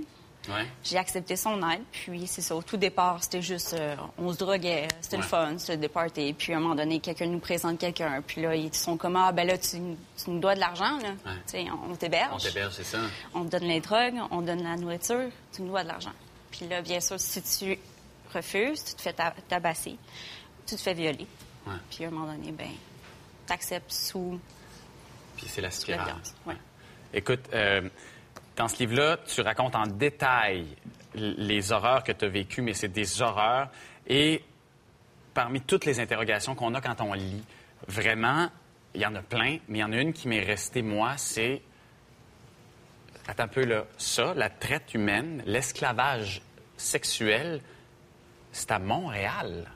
Ouais. j'ai accepté son aide. Puis, c'est ça, au tout départ, c'était juste, euh, on se droguait, c'était le fun, c'était des parties. Puis, à un moment donné, quelqu'un nous présente quelqu'un. Puis là, ils sont comme, ah, ben là, tu, tu nous dois de l'argent, là. Ouais. Tu sais, on t'héberge. On t'héberge, c'est ça? On te donne les drogues, on te donne la nourriture, tu nous dois de l'argent. Puis là, bien sûr, si tu refuses, tu te fais ta- tabasser, tu te fais violer. Puis à un moment donné, ben, t'acceptes sous Puis c'est la spirale. Écoute, euh, dans ce livre-là, tu racontes en détail les horreurs que tu as vécues, mais c'est des horreurs. Et parmi toutes les interrogations qu'on a quand on lit, vraiment, il y en a plein, mais il y en a une qui m'est restée, moi, c'est. Attends un peu là. Ça, la traite humaine, l'esclavage sexuel, c'est à Montréal.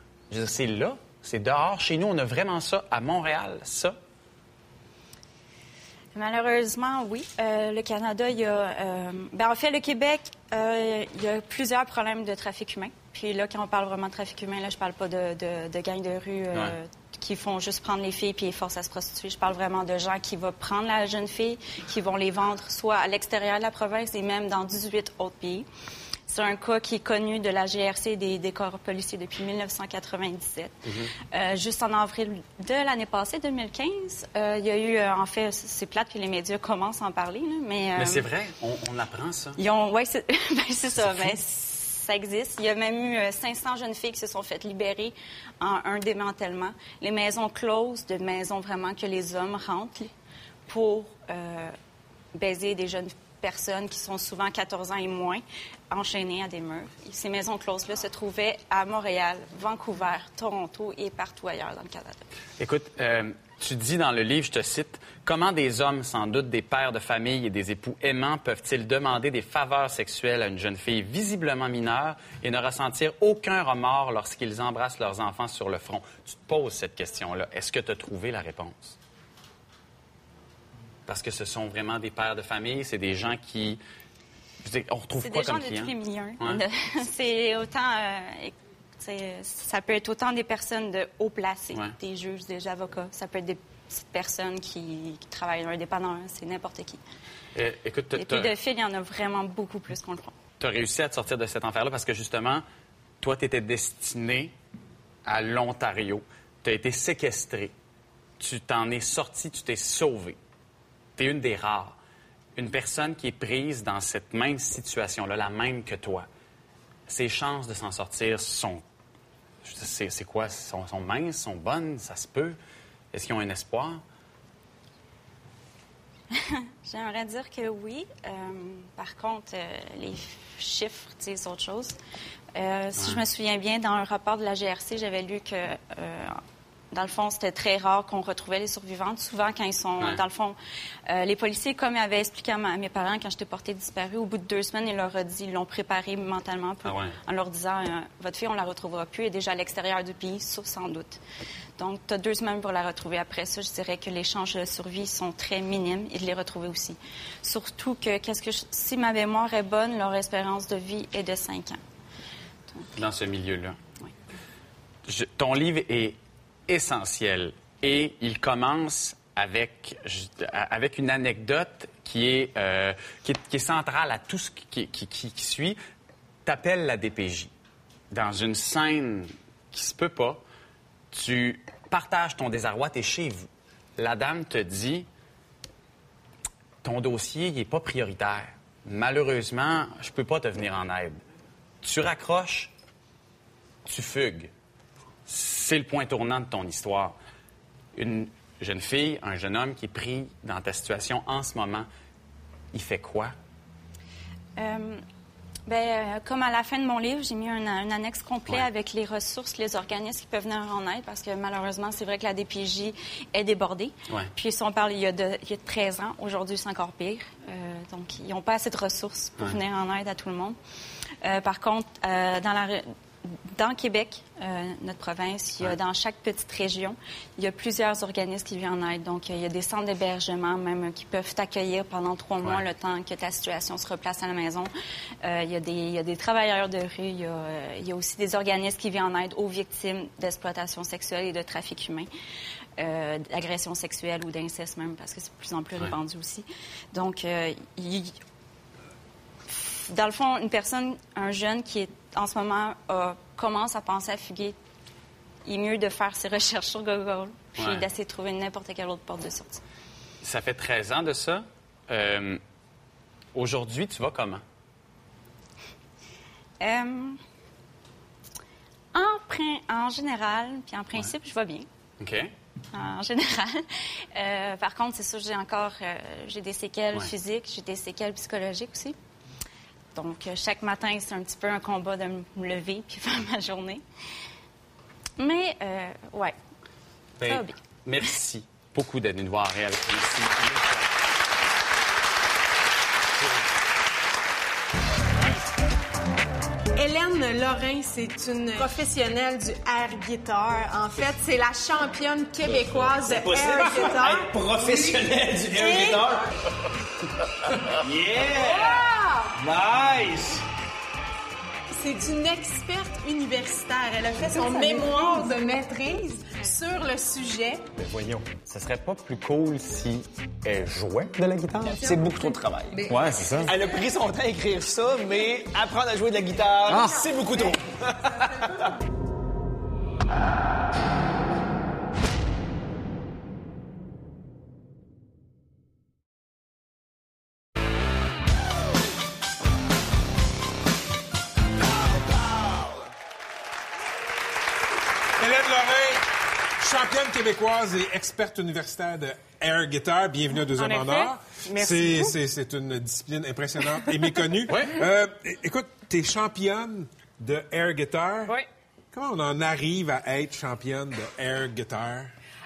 C'est là, c'est dehors. Chez nous, on a vraiment ça à Montréal, ça. Malheureusement, oui. Euh, le Canada, il y a. euh, ben, en fait, le Québec, euh, il y a plusieurs problèmes de trafic humain. Puis là, quand on parle vraiment de trafic humain, là, je parle pas de, de, de gangs de rue euh, Ouais. qui font juste prendre les filles puis les forcent à se prostituer. Je parle vraiment de gens qui vont prendre la jeune fille, qui vont les vendre soit à l'extérieur de la province et même dans 18 autres pays. C'est un cas qui est connu de la GRC des, des corps policiers depuis 1997. Euh, juste en avril de l'année passée, 2015, euh, il y a eu, euh, en fait, c'est plate que les médias commencent à en parler, là, mais... Mais c'est vrai, on, on apprend ça. C'est ben, c'est ça. Fou. Ben, ça existe. Il y a même eu euh, 500 jeunes filles qui se sont faites libérer en un démantèlement. Les maisons closes, de maisons vraiment que les hommes rentrent pour baiser des jeunes personnes qui sont souvent 14 ans et moins enchaînées à des murs. Ces maisons closes-là se trouvaient à Montréal, Vancouver, Toronto et partout ailleurs dans le Canada. Écoute, euh, tu dis dans le livre, je te cite, Comment des hommes, sans doute des pères de famille et des époux aimants, peuvent-ils demander des faveurs sexuelles à une jeune fille visiblement mineure et ne ressentir aucun remords lorsqu'ils embrassent leurs enfants sur le front? Tu te poses cette question-là. Est-ce que tu as trouvé la réponse? Parce que ce sont vraiment des pères de famille, c'est des gens qui... Je veux dire, on retrouve C'est quoi des gens comme de clients? tous les milieux. C'est autant. euh, c'est- ça peut être autant des personnes de haut placés, Ouais. des juges, des avocats. Ça peut être des petites personnes qui, qui travaillent dans un dépanneur. C'est n'importe qui. Euh, écoute, Les pédophiles, il y en a vraiment beaucoup plus qu'on le croit. tu as réussi à te sortir de cet enfer-là parce que justement, toi, tu étais destiné à l'Ontario. Tu as été séquestré. Tu t'en es sorti, tu t'es sauvé. Tu es une des rares. Une personne qui est prise dans cette même situation-là, la même que toi. Ses chances de s'en sortir sont. C'est c'est quoi? Sont, sont minces, sont bonnes, ça se peut? Est-ce qu'ils ont un espoir? J'aimerais dire que oui. Euh, par contre, euh, les chiffres disent autre chose. Euh, Si je me souviens bien, dans un rapport de la GRC, j'avais lu que, dans le fond, c'était très rare qu'on retrouvait les survivantes. Souvent, quand ils sont, Ouais. dans le fond, euh, les policiers, comme ils avaient expliqué à, ma- à mes parents quand j'étais portée disparue, au bout de deux semaines, ils leur ont dit, ils l'ont préparé mentalement pour- Ah ouais. en leur disant, euh, votre fille, on la retrouvera plus, elle est déjà à l'extérieur du pays, sauf sans doute. Donc, tu as deux semaines pour la retrouver. Après ça, je dirais que les chances de survie sont très minimes et de les retrouver aussi. Surtout que, qu'est-ce que je- si ma mémoire est bonne, leur espérance de vie est de 5 ans. dans ce milieu-là. Je- ton livre est essentiel et il commence avec, une anecdote qui est, euh, qui centrale à tout ce qui, qui, qui- suit. T'appelles la DPJ dans une scène qui se peut pas. Tu partages ton désarroi, tu es chez vous. La dame te dit ton dossier n'est pas prioritaire. Malheureusement, je peux pas te venir en aide. Tu raccroches, tu fugues. C'est le point tournant de ton histoire. Une jeune fille, un jeune homme qui est pris dans ta situation en ce moment, il fait quoi? Euh, ben, euh, comme à la fin de mon livre, j'ai mis un, un annexe complet avec les ressources, les organismes qui peuvent venir en aide, parce que malheureusement, c'est vrai que la DPJ est débordée. Ouais. Puis si on parle il y a, de, il y a 13 ans, aujourd'hui, c'est encore pire. Euh, donc, ils n'ont pas assez de ressources pour Ouais. venir en aide à tout le monde. Par contre, dans la... Dans Québec, euh, notre province, il y a, dans chaque petite région, il y a plusieurs organismes qui viennent en aide. Donc, il y a des centres d'hébergement même euh, qui peuvent t'accueillir pendant trois mois, Ouais. le temps que ta situation se replace à la maison. Euh, il, y a des, il y a des travailleurs de rue, il y a, euh, il y a aussi des organismes qui viennent en aide aux victimes d'exploitation sexuelle et de trafic humain, euh, d'agression sexuelle ou d'inceste même, parce que c'est de plus en plus Ouais. répandu aussi. Donc, euh, il- dans le fond, une personne, un jeune qui est en ce moment commence à penser à fuguer, il est mieux de faire ses recherches sur Google puis Ouais. d'essayer de trouver n'importe quelle autre porte de sortie. Ça fait 13 ans de ça. Euh, Aujourd'hui, tu vas comment? Euh, en, prin- en général, puis en principe, je vais bien. OK. En général. Euh, par contre, c'est sûr, j'ai encore j'ai des séquelles Ouais. physiques, j'ai des séquelles psychologiques aussi. Donc, euh, chaque matin, c'est un petit peu un combat de me lever puis faire ma journée. Mais, euh, ouais, Ben, ça va bien. merci beaucoup d'être venu nous voir et avec nous ici. Hélène Lorrain, c'est une professionnelle du air guitar. En fait, c'est la championne québécoise de air guitar. être professionnel du air guitar. Yeah! Nice! C'est une experte universitaire. Elle a fait son mémoire de maîtrise sur le sujet. Mais voyons, ce serait pas plus cool si elle jouait de la guitare? C'est beaucoup trop de travail. Ouais, c'est ça. Elle a pris son temps à écrire ça, mais apprendre à jouer de la guitare, Ah. c'est beaucoup trop. québécoise et experte universitaire de air guitar. Bienvenue à Deuxième En en. Or. Merci C'est- une discipline impressionnante et méconnue. Euh, é- écoute, t'es championne de air guitar. Oui. Comment on en arrive à être championne de air guitar?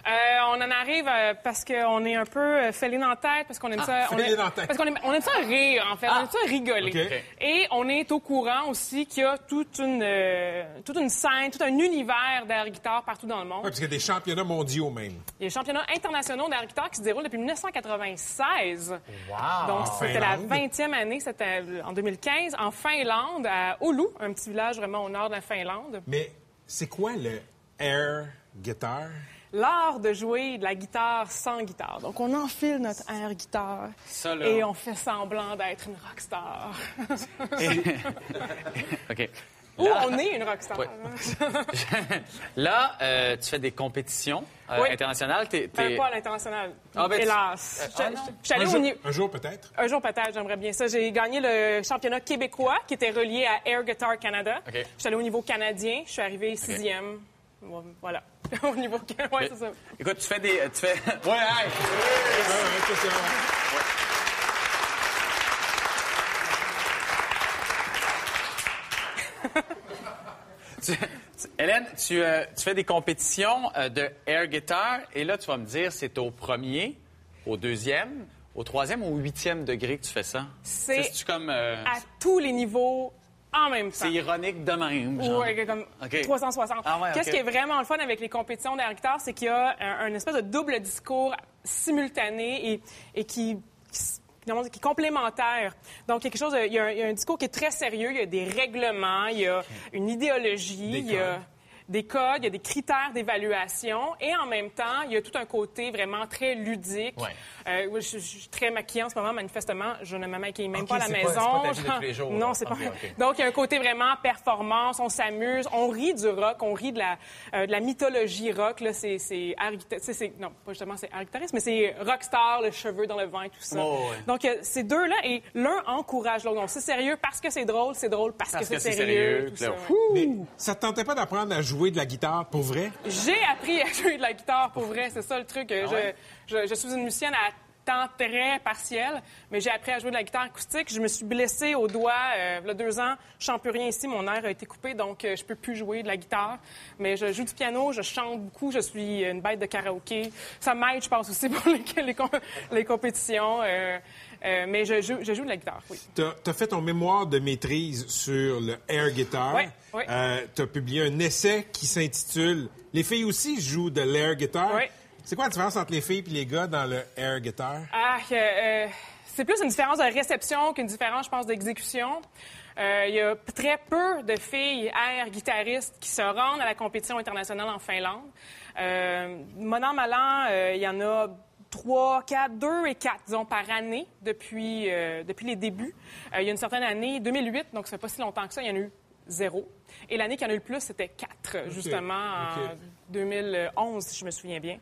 Euh, on en arrive euh, parce qu'on est un peu euh, fêlé dans la tête, parce qu'on aime Ah, ça. on dans tête. Parce qu'on aime, on aime ça rire, en fait. On aime ça rigoler. Et on est au courant aussi qu'il y a toute une, euh, toute une scène, tout un univers d'air guitare partout dans le monde. Oui, parce qu'il y a des championnats mondiaux même. Il y a des championnats internationaux d'air guitare qui se déroulent depuis 1996. Donc, En c'était la Finlande. 20e année, c'était en 2015, en Finlande, à Oulu, un petit village vraiment au nord de la Finlande. Mais c'est quoi le air guitar? L'art de jouer de la guitare sans guitare. Donc, on enfile notre air guitare Ça, là. et on fait semblant d'être une rockstar. OK. Ou Là- on est une rockstar. Ouais. Là, euh, tu fais des compétitions euh, Oui. internationales. T'es, Enfin, t'es- pas à l'international. Ah, ben, Hélas. Euh, ah, un, au jour, niveau- un jour peut-être? Un jour peut-être, j'aimerais bien ça. J'ai gagné le championnat québécois qui était relié à Air Guitar Canada. OK. Je suis allée au niveau canadien. Je suis arrivée sixième. Voilà. au niveau... Ouais, c'est ça. Écoute, tu fais des... Tu fais... Ouais, hey! Tu- tu- Hélène, tu, euh, tu fais des compétitions euh, de air guitar et là, tu vas me dire, c'est au premier, au deuxième, au troisième ou au huitième degré que tu fais ça? C'est comme... euh, à tous les niveaux en même temps. c'est ironique de même, genre. Ouais, comme OK. 360. Ah ouais, Qu'est-ce qui est vraiment le fun avec les compétitions d'air guitare, c'est qu'il y a un, un espèce de double discours simultané et, et qui, qui est complémentaire. Donc, quelque chose, il y, a un, il y a un discours qui est très sérieux, il y a des règlements, il y a une idéologie, Des il y a codes. Des codes, il y a des critères d'évaluation et en même temps, il y a tout un côté vraiment très ludique. Ouais. Euh, je, je suis très maquillée en ce moment, manifestement, je ne me maquille même pas à la pas- maison. c'est pas ta vie de tous les jours, non, c'est pas. OK, OK. Donc, il y a un côté vraiment performance, on s'amuse, on rit du rock, on rit de la, euh, de la mythologie rock. Là, c'est, c'est, non, pas justement c'est air guitariste, mais c'est rockstar, le cheveu dans le vent et tout ça. Oh, ouais. Donc, il y a ces deux-là, et l'un encourage l'autre. Donc, c'est sérieux parce que c'est drôle, c'est drôle parce, Parce que, que c'est c'est sérieux. sérieux, tout ça. Mais ça te tentait pas d'apprendre à jouer de la guitare pour vrai? J'ai appris à jouer de la guitare pour vrai, c'est ça le truc. Ah je, je suis une musicienne à temps très partiel, mais j'ai appris à jouer de la guitare acoustique. Je me suis blessée au doigt euh, il y a deux ans. Je chante plus rien ici, mon air a été coupé, donc euh, je peux plus jouer de la guitare. Mais je joue du piano, je chante beaucoup, je suis une bête de karaoké. Ça m'aide, je pense aussi pour les, les, com- les compétitions. euh, euh, mais je joue, je joue de la guitare, oui. Tu as fait ton mémoire de maîtrise sur le air guitar. Oui, oui. tu as publié un essai qui s'intitule Les filles aussi jouent de l'air guitar. Oui. C'est quoi la différence entre les filles et les gars dans le air guitar? Ah, euh, euh, c'est plus une différence de réception qu'une différence, je pense, d'exécution. Euh, Il y a très peu de filles air guitaristes qui se rendent à la compétition internationale en Finlande. Euh, bon an, mal an, euh, il y en a trois, quatre, deux et quatre, disons, par année depuis, euh, depuis les débuts. Il y a une certaine année, 2008, donc ça fait pas si longtemps que ça, il y en a eu zéro. Et l'année qu'il y en a eu le plus, c'était quatre, justement, en OK. 2011, si je me souviens bien.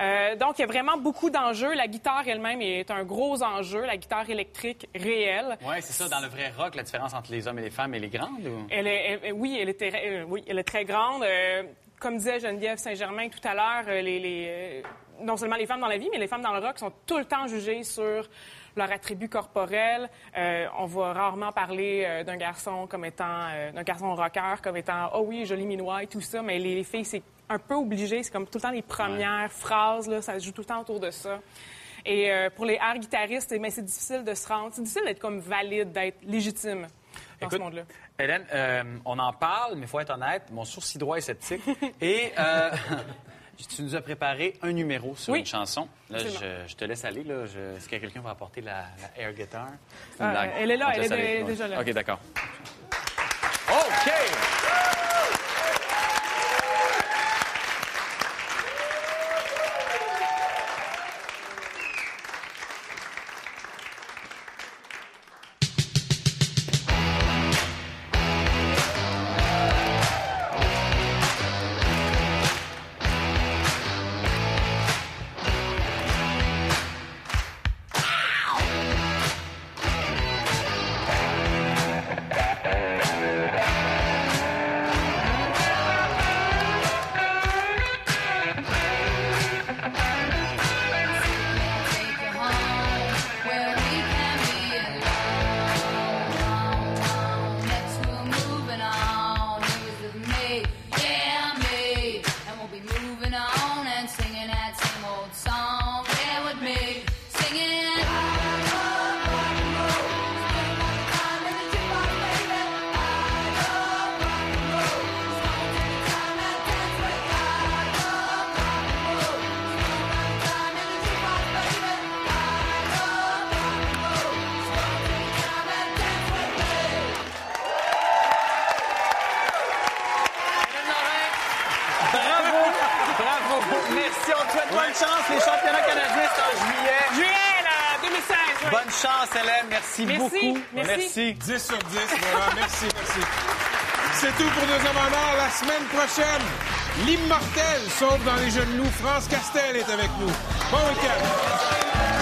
Euh, donc, il y a vraiment beaucoup d'enjeux. La guitare elle-même est un gros enjeu, la guitare électrique réelle. Oui, c'est ça. Dans le vrai rock, la différence entre les hommes et les femmes, elle est grande? Ou... Elle est, elle- oui, elle est, euh, oui, elle est très grande. Euh, comme disait Geneviève Saint-Germain tout à l'heure, les, les, non seulement les femmes dans la vie, mais les femmes dans le rock sont tout le temps jugées sur leur attribut corporel. Euh, on va rarement parler euh, d'un garçon comme étant, euh, d'un garçon rocker comme étant, oh oui, joli minois et tout ça, mais les, les filles, c'est un peu obligé. C'est comme tout le temps les premières phrases, là, ça se joue tout le temps autour de ça. Et euh, pour les air guitaristes, mais c'est difficile de se rendre. C'est difficile d'être comme valide, d'être légitime dans Écoute, ce monde-là. Hélène, euh, on en parle, mais il faut être honnête, mon sourcil droit est sceptique. Et euh, tu nous as préparé un numéro sur Oui. une chanson. Là, je, je te laisse aller. Là. Je- Est-ce que quelqu'un va apporter la, la air guitar? Ah, elle est là, elle est déjà là. OK, d'accord. OK! Merci, Merci, beaucoup. merci. 10 sur 10, vraiment. Merci, merci. C'est tout pour nos amendeurs. La semaine prochaine, l'immortel, sauf dans les nous, France Castel est avec nous. Bon week-end.